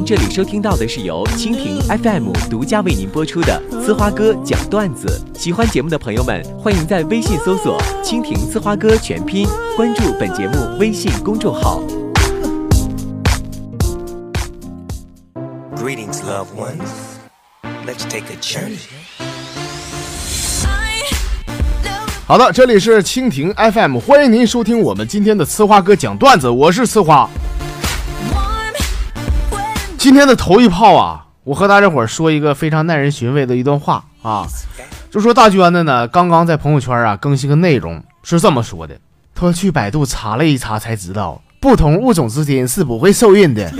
您这里收听到的是由蜻蜓 FM 独家为您播出的《呲花哥讲段子》。喜欢节目的朋友们，欢迎在微信搜索“蜻蜓呲花哥”全拼，关注本节目微信公众号。Greetings, loved ones. Let's take a journey. 好的，这里是蜻蜓 FM，欢迎您收听我们今天的呲花哥讲段子，我是呲花。今天的头一炮啊，我和大家伙说一个非常耐人寻味的一段话啊，就说大娟子呢，刚刚在朋友圈啊更新个内容，是这么说的：他去百度查了一查才知道，不同物种之间是不会受孕的。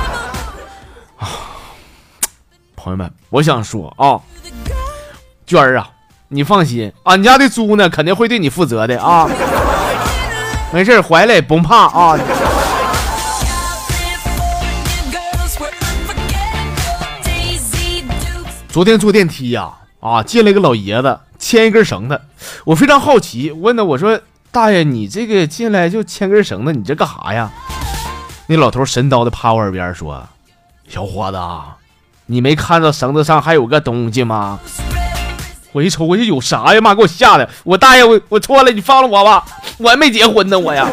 啊，朋友们，我想说啊，娟儿啊。你放心，俺家的猪呢肯定会对你负责的啊！没事，怀了也甭怕啊！昨天坐电梯呀、啊，进来个老爷子，牵一根绳子，我非常好奇，问他我说：“大爷，你这个进来就牵根绳子，你这干啥呀？”那老头神叨的趴我耳边说：“小伙子，你没看到绳子上还有个东西吗？”我一瞅，我就有啥呀？妈，给我吓的！我大爷，我我错了，你放了我吧，我还没结婚呢，我呀。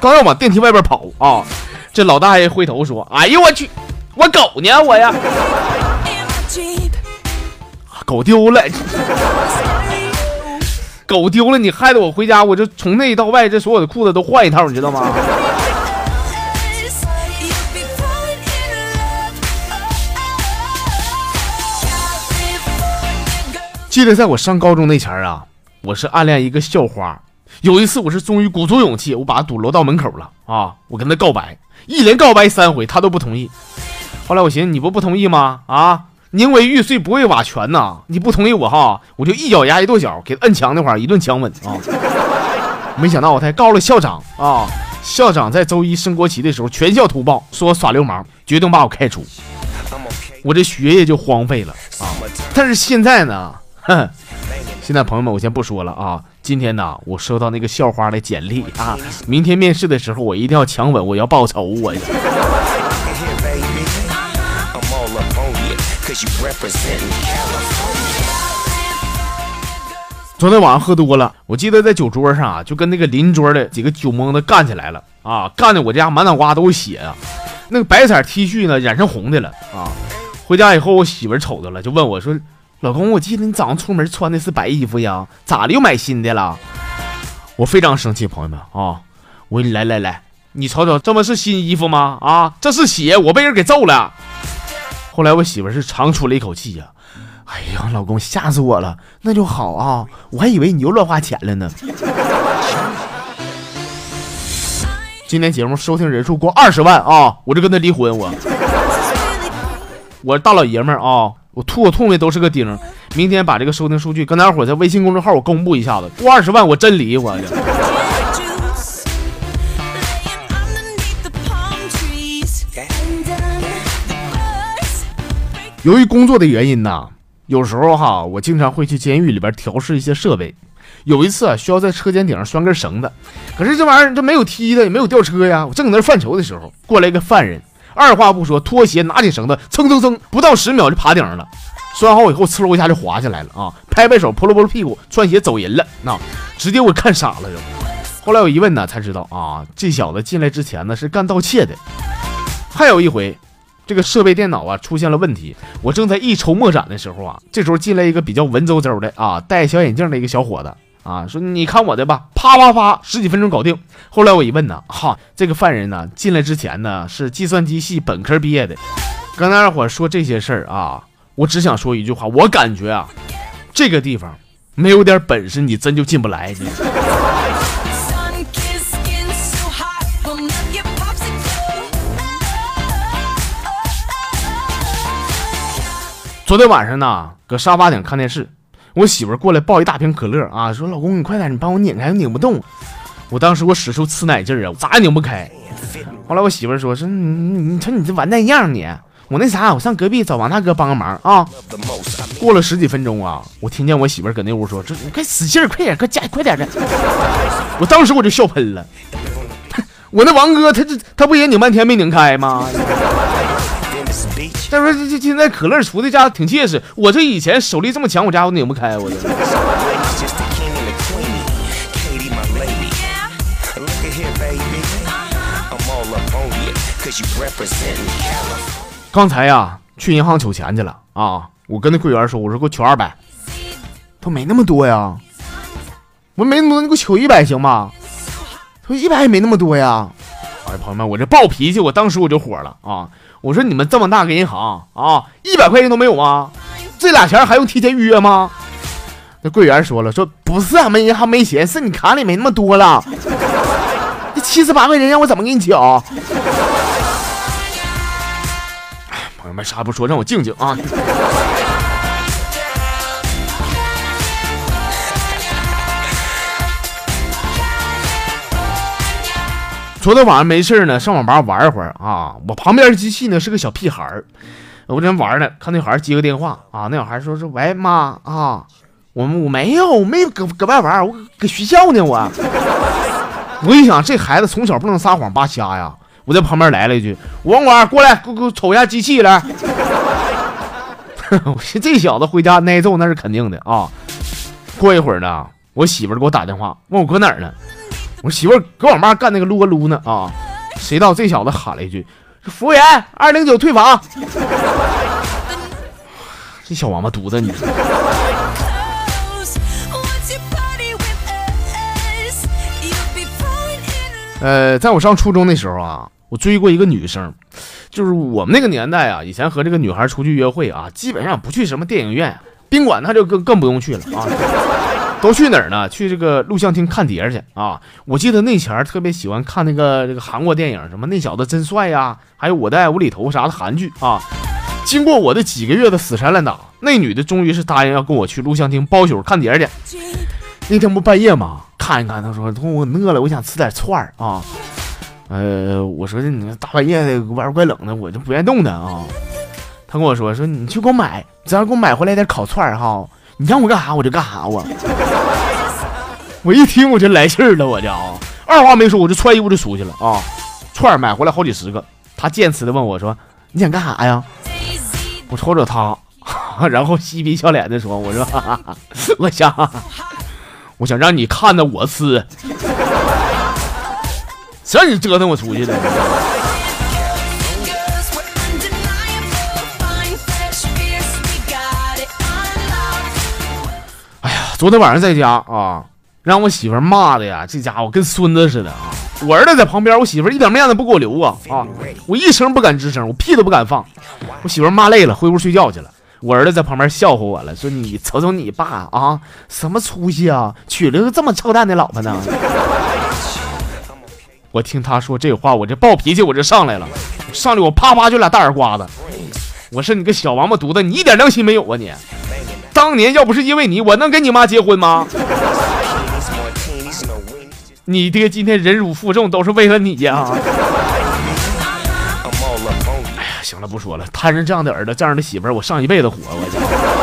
刚要往电梯外边跑啊，这老大爷回头说：“哎呦我去，我狗呢？我呀，狗丢了，狗丢了，你害得我回家，我就从内到外，这所有的裤子都换一套，你知道吗？”记得在我上高中那前儿啊，我是暗恋一个校花。有一次，我是终于鼓足勇气，我把她堵楼道门口了啊！我跟她告白，一连告白三回，她都不同意。后来我寻思，你不不同意吗？啊，宁为玉碎，不为瓦全呐！你不同意我哈，我就一脚牙一跺脚，给摁墙那块儿一顿强吻啊！没想到我还告了校长啊！校长在周一升国旗的时候，全校通报，说我耍流氓，决定把我开除。我这学业就荒废了啊！但是现在呢？哼，现在朋友们，我先不说了啊。今天呢，我收到那个校花的简历啊，明天面试的时候我一定要强吻，我要报仇，我。Cause you represent California. 昨天晚上喝多了，我记得在酒桌上啊，就跟那个邻桌的几个酒蒙子干起来了啊，干的我家满脑瓜都是血啊，那个白色 T 恤呢染成红的了啊。回家以后，我媳妇瞅着了，就问我说。老公，我记得你早上出门穿的是白衣服呀，咋的又买新的了？我非常生气，朋友们啊！我来来来，你瞅瞅，这不是新衣服吗？啊，这是血，我被人给揍了。后来我媳妇是长出了一口气呀，哎呀，老公吓死我了，那就好啊，我还以为你又乱花钱了呢。今天节目收听人数过二十万啊，我就跟他离婚，我我大老爷们儿啊。我吐我吐的都是个钉，明天把这个收听数据跟大伙在微信公众号我公布一下子，过二十万我真离我。由于工作的原因呐，有时候哈，我经常会去监狱里边调试一些设备。有一次啊，需要在车间顶上拴根绳子，可是这玩意儿这没有梯子，也没有吊车呀。我正搁那犯愁的时候，过来一个犯人。二话不说，脱鞋拿起绳子，蹭蹭蹭，不到十秒就爬顶上了。拴好以后，呲溜一下就滑下来了啊！拍拍手，扑噜扑噜屁股，穿鞋走人了。那直接我看傻了就。后来我一问呢，才知道啊，这小子进来之前呢是干盗窃的。还有一回，这个设备电脑啊出现了问题，我正在一筹莫展的时候啊，这时候进来一个比较文绉绉的啊，戴小眼镜的一个小伙子。啊，说你看我的吧，啪啪啪，十几分钟搞定。后来我一问呢，哈，这个犯人呢进来之前呢是计算机系本科毕业的。跟大伙说这些事儿啊，我只想说一句话，我感觉啊，这个地方没有点本事，你真就进不来。昨天晚上呢，搁沙发顶看电视，我媳妇过来抱一大瓶可乐啊，说：“老公，你快点，你帮我拧开，拧不动。”我当时我使出吃奶劲儿啊，咋也拧不开。后来我媳妇说：“说你你瞅你这完蛋样你，我那啥，我上隔壁找王大哥帮个忙啊。”过了十几分钟啊，我听见我媳妇搁那屋说：“这你快使劲儿，快点，快加快点的。”我当时我就笑喷了。我那王哥他这他不也拧半天没拧开吗？再说这这现在可乐出的家挺结实我这以前手力这么强我家伙拧不开我的刚才呀去银行取钱去了啊我跟那柜员说我说给我取二百。他没那么多呀我没那么多你给我取一百行吗？他说一百也没那么多呀。哎，朋友们，我这暴脾气，我当时我就火了啊！我说你们这么大个银行啊，一百块钱都没有吗？这俩钱还用提前预约吗？那柜员说了，说不是俺们银行没钱，是你卡里没那么多了。这七十八块钱让我怎么给你缴？朋友们，啥也不说，让我静静啊！昨天晚上没事呢，上网吧玩一会儿啊。我旁边机器呢是个小屁孩儿，我正玩呢，看那孩儿接个电话啊，那小孩说说喂妈啊，我们我没有，我没搁搁外玩，我搁学校呢我。我一想，这孩子从小不能撒谎扒瞎呀，我在旁边来了一句：“网管过来，给我给我瞅一下机器来。”我寻思这小子回家挨揍那是肯定的啊。过一会儿呢，我媳妇儿给我打电话，问我搁哪儿呢。我媳妇儿搁网吧干那个撸啊撸呢啊。谁知道这小子喊了一句：“服务员，二零九退房。”这小王八犊子，你. 呃，在我上初中那时候啊，我追过一个女生，就是我们那个年代啊，以前和这个女孩出去约会啊，基本上不去什么电影院、宾馆，那就更更不用去了啊，都去哪儿呢？去这个录像厅看碟儿去啊！我记得那前儿特别喜欢看那个这个韩国电影，什么那小子真帅呀，还有我的爱无厘头啥的韩剧啊。经过我的几个月的死缠烂打，那女的终于是答应要跟我去录像厅包宿看碟儿去。那天不半夜吗？看一看，她说我饿了，我想吃点串儿啊。呃，我说你大半夜的外边怪冷的，我就不愿意动弹啊。他跟我说说你去给我买，只要给我买回来点烤串儿哈，你让我干啥我就干啥我。我一听我就来气儿了，我就啊，二话没说我就穿衣服就出去了啊。串儿买回来好几十个，他见此的问我说你想干啥呀？我瞅瞅他，然后嬉皮笑脸的说我说哈哈 我想我想让你看着我吃。谁让你折腾我出去的？昨天晚上在家啊，让我媳妇骂的呀，这家伙跟孙子似的啊！我儿子在旁边，我媳妇一点面子不给我留啊啊！我一声不敢吱声，我屁都不敢放。我媳妇骂累了，回屋睡觉去了。我儿子在旁边笑话我了，说你瞅瞅你爸啊，什么出息啊，娶了个这么操蛋的老婆呢？我听他说这话，我这暴脾气我就上来了，上来我啪啪就俩大耳刮子。我说你个小王八犊子，你一点良心没有啊你！当年要不是因为你，我能跟你妈结婚吗？你爹今天忍辱负重都是为了你呀！哎呀行了，不说了，摊上这样的儿子，这样的媳妇儿，我上一辈子火，我操！